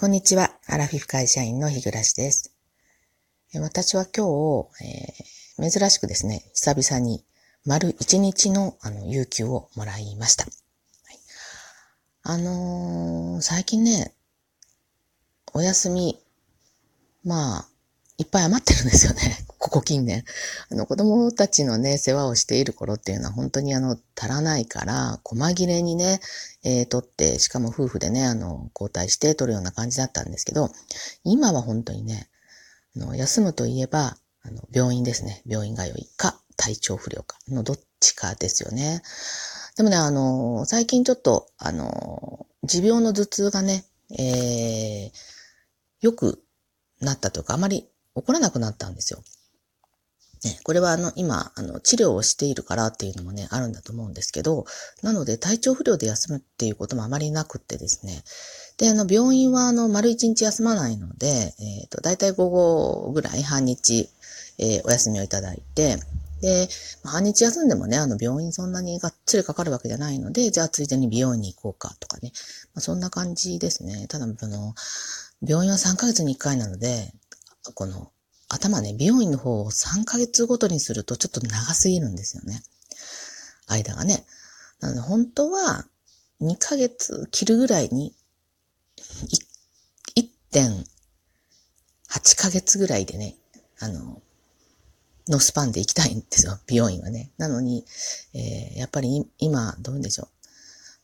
こんにちは。アラフィフ会社員の日暮です。私は今日、えー、珍しくですね、久々に丸一日のあの有給をもらいました。はい、あのー、最近ね、お休み、まあ、いっぱい余ってるんですよね。ここ近年。あの、子供たちのね、世話をしている頃っていうのは本当にあの、足らないから、細切れにね、えー、取って、しかも夫婦でね、あの、交代して取るような感じだったんですけど、今は本当にね、あの、休むといえば、あの、病院ですね。病院通いか、体調不良かのどっちかですよね。でもね、あの、最近ちょっと、あの、持病の頭痛がね、えー、よくなったというか、あまり起こらなくなったんですよ。ね、これはあの、今、あの、治療をしているからっていうのもね、あるんだと思うんですけど、なので体調不良で休むっていうこともあまりなくってですね。で、あの、病院はあの、丸一日休まないので、えっ、ー、と、だいたい午後ぐらい半日、えー、お休みをいただいて、で、半日休んでもね、あの、病院そんなにがっつりかかるわけじゃないので、じゃあついでに美容院に行こうかとかね。まあ、そんな感じですね。ただ、あの、病院は3ヶ月に1回なので、この、頭ね、美容院の方を3ヶ月ごとにするとちょっと長すぎるんですよね。間がね。なので、本当は2ヶ月切るぐらいに、1.8ヶ月ぐらいでね、あの、のスパンで行きたいんですよ、美容院はね。なのに、えー、やっぱり今、どうでしょう。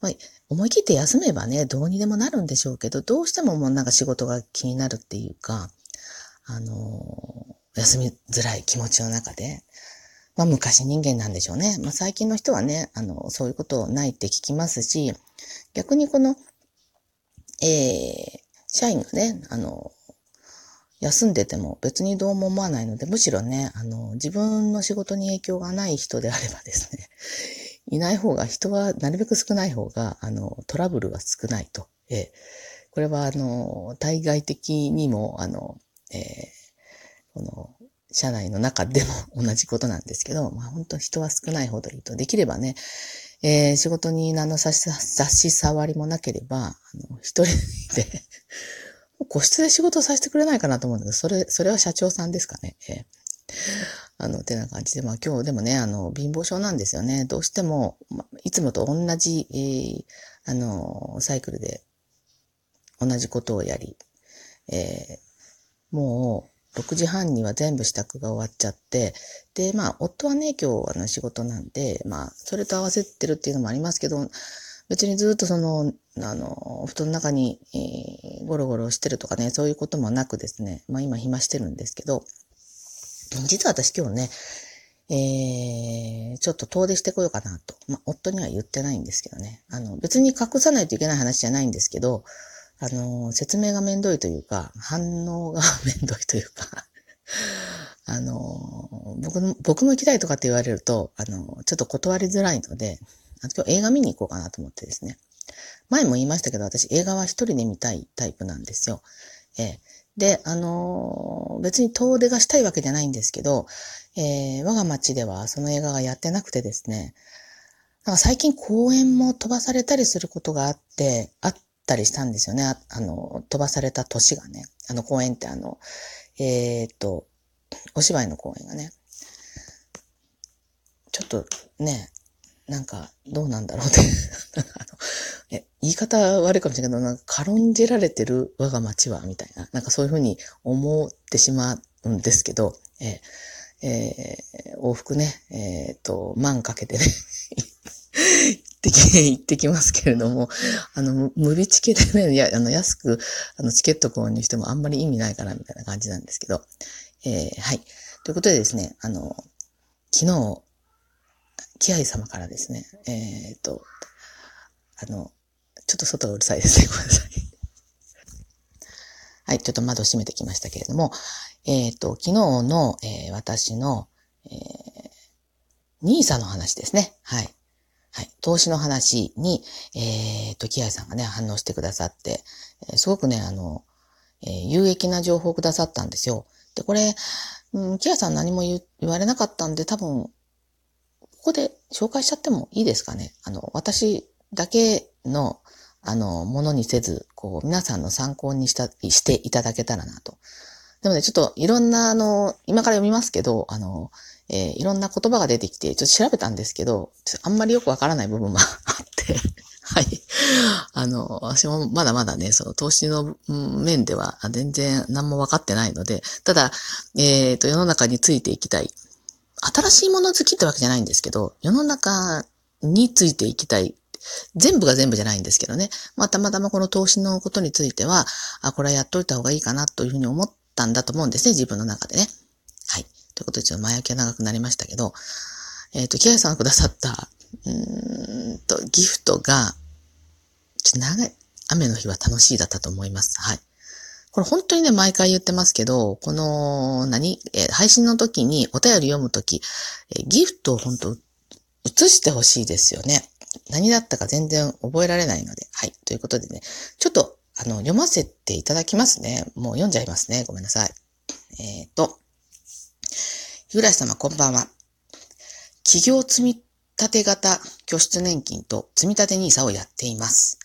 まあ、思い切って休めばね、どうにでもなるんでしょうけど、どうしてももうなんか仕事が気になるっていうか、あの、休みづらい気持ちの中で、まあ昔人間なんでしょうね。まあ最近の人はね、あの、そういうことないって聞きますし、逆にこの、えー、社員がね、あの、休んでても別にどうも思わないので、むしろね、あの、自分の仕事に影響がない人であればですね、いない方が、人はなるべく少ない方が、あの、トラブルが少ないと。えー、これは、あの、対外的にも、あの、えー、この、社内の中でも同じことなんですけど、まあ本当人は少ないほどいいと。できればね、えー、仕事に何の差し差し障りもなければ、あの、一人で 個室で仕事をさせてくれないかなと思うんだけど、それ、それは社長さんですかね。えー、あの、てな感じで、まあ今日でもね、あの、貧乏症なんですよね。どうしても、まいつもと同じ、えー、あの、サイクルで同じことをやり、えー、もう、6時半には全部支度が終わっちゃって、で、まあ、夫はね、今日、あの、仕事なんで、まあ、それと合わせてるっていうのもありますけど、別にずっとその、あの、布団の中に、えー、ゴロゴロしてるとかね、そういうこともなくですね、まあ今暇してるんですけど、実は私今日ね、えー、ちょっと遠出してこようかなと。まあ、夫には言ってないんですけどね。あの、別に隠さないといけない話じゃないんですけど、あの、説明がめんどいというか、反応がめんどいというか あの、僕の、僕も行きたいとかって言われると、あの、ちょっと断りづらいので、あ今日映画見に行こうかなと思ってですね。前も言いましたけど、私映画は一人で見たいタイプなんですよ。えー、で、あのー、別に遠出がしたいわけじゃないんですけど、えー、我が町ではその映画がやってなくてですね、なんか最近公演も飛ばされたりすることがあって、あったりしたんですよね。ああの、飛ばされた年がね。あの公演ってあの、えー、っと、お芝居の公演がね。ちょっとね、なんか、どうなんだろうって え。言い方悪いかもしれないけど、なんか軽んじられてる我が町は、みたいな。なんかそういうふうに思ってしまうんですけど、えー、えー、往復ね、えっ、と、万かけてねってき、行ってきますけれども、あの、無備チケでね、いや、あの、安く、あの、チケット購入してもあんまり意味ないかな、みたいな感じなんですけど、えー、はい。ということでですね、あの、昨日、キアイ様からですね、えっ、と、あの、ちょっと外がうるさいですね。ごめんなさい。はい、ちょっと窓閉めてきましたけれども、えっ、と、昨日の、えー、私の、えー、ニーサの話ですね。はい。はい。投資の話に、えー、と、キアさんがね、反応してくださって、え、すごくね、あの、えー、有益な情報をくださったんですよ。で、これ、うん、キアさん何も言われなかったんで、多分、ここで紹介しちゃってもいいですかね。あの、私だけの、あの、ものにせず、こう、皆さんの参考にした、していただけたらなと。でもね、ちょっといろんな、あの、今から読みますけど、あの、えー、いろんな言葉が出てきて、ちょっと調べたんですけど、あんまりよくわからない部分も あってはい。あの、私もまだまだね、その投資の面では全然何も分かってないので、ただ、えっ、ー、と、世の中についていきたい。新しいもの好きってわけじゃないんですけど、世の中についていきたい。全部が全部じゃないんですけどね。まあ、たまたまこの投資のことについては、あ、これはやっといた方がいいかなというふうに思ったんだと思うんですね、自分の中でね。はい。ということで、ちょっと前置きは長くなりましたけど、えっ、ー、と、キアさんがくださった、うんと、ギフトが、ちょっと長い、雨の日は楽しいだったと思います。はい。これ本当にね、毎回言ってますけど、この、何、えー、配信の時にお便り読むとき、えー、ギフトを本当移してほしいですよね。何だったか全然覚えられないので。はい。ということでね、ちょっと、あの、読ませていただきますね。もう読んじゃいますね。ごめんなさい。えっ、ー、と、日暮様こんばんは。企業積立型拠出年金と積立 NISA をやっています。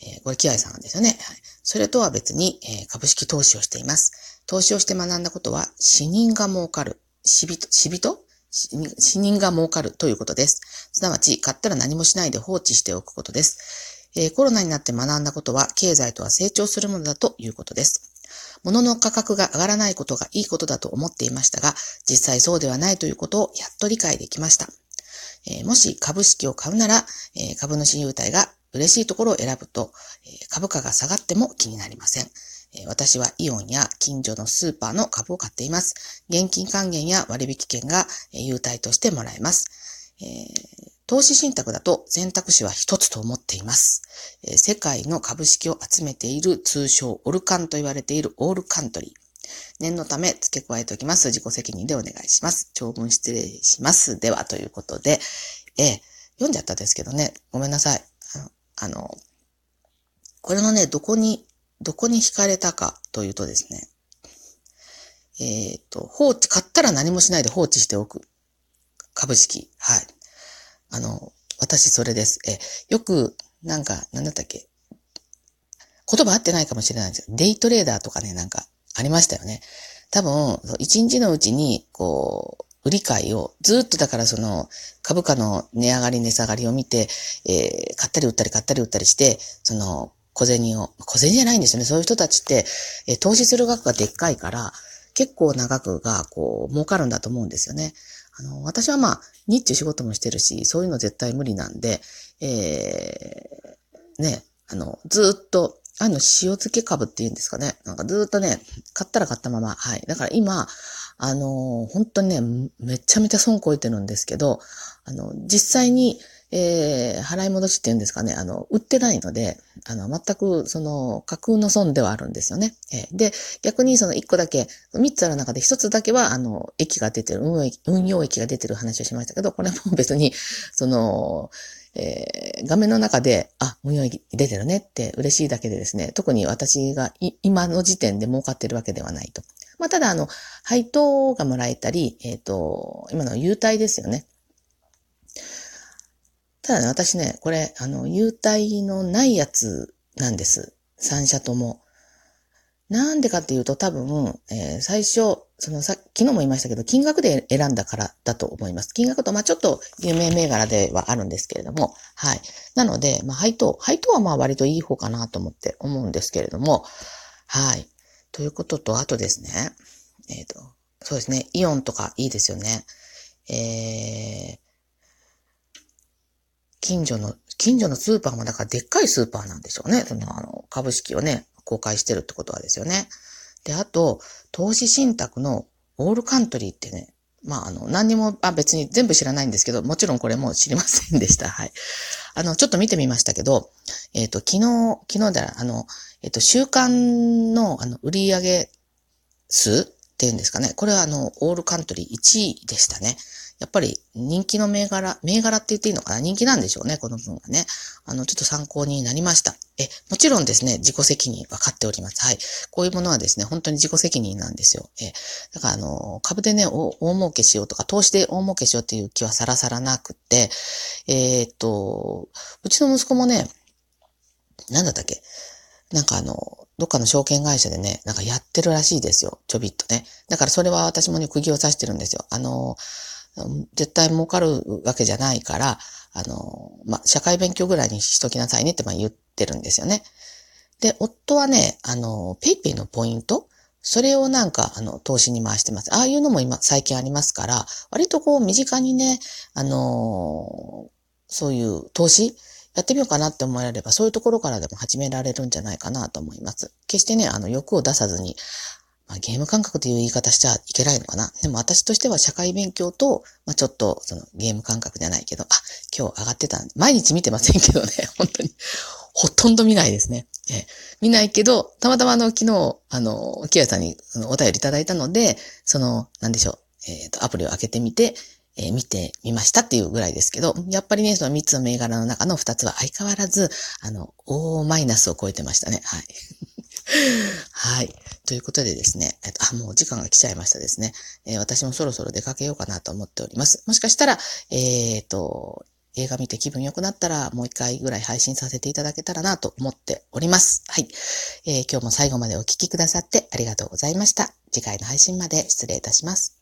えー、これ、キアイさんですよね。はいそれとは別に、えー、株式投資をしています。投資をして学んだことは、死人が儲かる。死人、死人？死人が儲かるということです。すなわち、買ったら何もしないで放置しておくことです。えー、コロナになって学んだことは、経済とは成長するものだということです。物の価格が上がらないことがいいことだと思っていましたが、実際そうではないということをやっと理解できました。えー、もし株式を買うなら、えー、株主優待が嬉しいところを選ぶと、え株価が下がっても気になりません。え私はイオンや近所のスーパーの株を買っています。現金還元や割引券が優待としてもらえます。えー、投資信託だと選択肢は一つと思っています。えー、世界の株式を集めている通称オルカンと言われているオールカントリー。念のため付け加えておきます。自己責任でお願いします。長文失礼します。では、ということで、えー、読んじゃったですけどね、ごめんなさい。あの、これのね、どこに、どこに惹かれたかというとですね、えっ、ー、と、放置、買ったら何もしないで放置しておく。株式。はい。あの、私それです。え、よく、なんか、なんだったっけ？言葉合ってないかもしれないんですよ。デイトレーダーとかね、なんか、ありましたよね。多分、一日のうちに、こう、売り買いを、ずっとだからその、株価の値上がり値下がりを見て、えー、買ったり売ったり買ったり売ったりして、その、小銭を、小銭じゃないんですよね。そういう人たちって、えー、投資する額がでっかいから、結構な額が、こう、儲かるんだと思うんですよね。あの、私はまあ、日中仕事もしてるし、そういうの絶対無理なんで、えー、ね、あの、ずっと、あの、塩漬け株って言うんですかね。なんかずっとね、買ったら買ったまま。はい。だから今、あの、本当にね、めちゃめちゃ損こえてるんですけど、あの、実際に、えー、払い戻しっていうんですかね、あの、売ってないので、あの、全く、その、架空の損ではあるんですよね。えー、で、逆にその1個だけ、3つある中で1つだけは、あの、益が出てる、運用益が出てる話をしましたけど、これも別に、その、えー、画面の中で、あ、運用益出てるねって嬉しいだけでですね、特に私が今の時点で儲かってるわけではないと。まあ、ただ、あの、配当がもらえたり、えっ、ー、と、今の優待ですよね。ただね、私ね、これ、あの、優待のないやつなんです。3社とも。なんでかっていうと多分、えー、最初、そのさ、昨日も言いましたけど、金額で選んだからだと思います。金額と、まあちょっと有名銘柄ではあるんですけれども、はい。なので、まあ配当、配当はまあ割といい方かなと思って思うんですけれども、はい。ということと、あとですね、えっ、ー、と、そうですね、イオンとかいいですよね。えー、近所の、近所のスーパーもだからでっかいスーパーなんでしょうね。その、あの、株式をね、公開してるってことはですよね。で、あと、投資信託のオールカントリーってね、まあ、あの、何にも、あ、別に全部知らないんですけど、もちろんこれも知りませんでした。はい。あの、ちょっと見てみましたけど、えっ、ー、と、昨日、昨日で、あの、えっ、ー、と、週間の、あの、売上数っていうんですかね。これはあの、オールカントリー1位でしたね。やっぱり人気の銘柄、銘柄って言っていいのかな？人気なんでしょうね、この分がね。あの、ちょっと参考になりました。え、もちろんですね、自己責任分かっております。はい。こういうものはですね、本当に自己責任なんですよ。え、だからあの、株でね、大儲けしようとか、投資で大儲けしようっていう気はさらさらなくって、えー、っと、うちの息子もね、なんだったっけ？なんかあの、どっかの証券会社でね、なんかやってるらしいですよ。ちょびっとね。だからそれは私もね、釘を刺してるんですよ。あの、絶対儲かるわけじゃないから、あの、まあ、社会勉強ぐらいにしときなさいねってま言ってるんですよね。で、夫はね、あの、ペイペイのポイントそれをなんか、あの、投資に回してます。ああいうのも今、最近ありますから、割とこう、身近にね、あのそういう投資やってみようかなって思われれば、そういうところからでも始められるんじゃないかなと思います。決してね、あの、欲を出さずに、まあ、ゲーム感覚という言い方しちゃいけないのかな。でも私としては社会勉強と、まあ、ちょっと、そのゲーム感覚じゃないけど、あ、今日上がってた毎日見てませんけどね、本当に。ほとんど見ないですね。え見ないけど、たまたまあの、昨日、あの、キアさんにお便りいただいたので、その、なんでしょう、えっ、ー、と、アプリを開けてみて、えー、見てみましたっていうぐらいですけど、やっぱりね、その3つの銘柄の中の2つは相変わらず、あの、大マイナスを超えてましたね。はい。はい。ということでですね、えっと、あ、もう時間が来ちゃいましたですね。えー、私もそろそろ出かけようかなと思っております。もしかしたら、えっ、と、映画見て気分良くなったら、もう一回ぐらい配信させていただけたらなと思っております。はい。えー、今日も最後までお聴きくださってありがとうございました。次回の配信まで失礼いたします。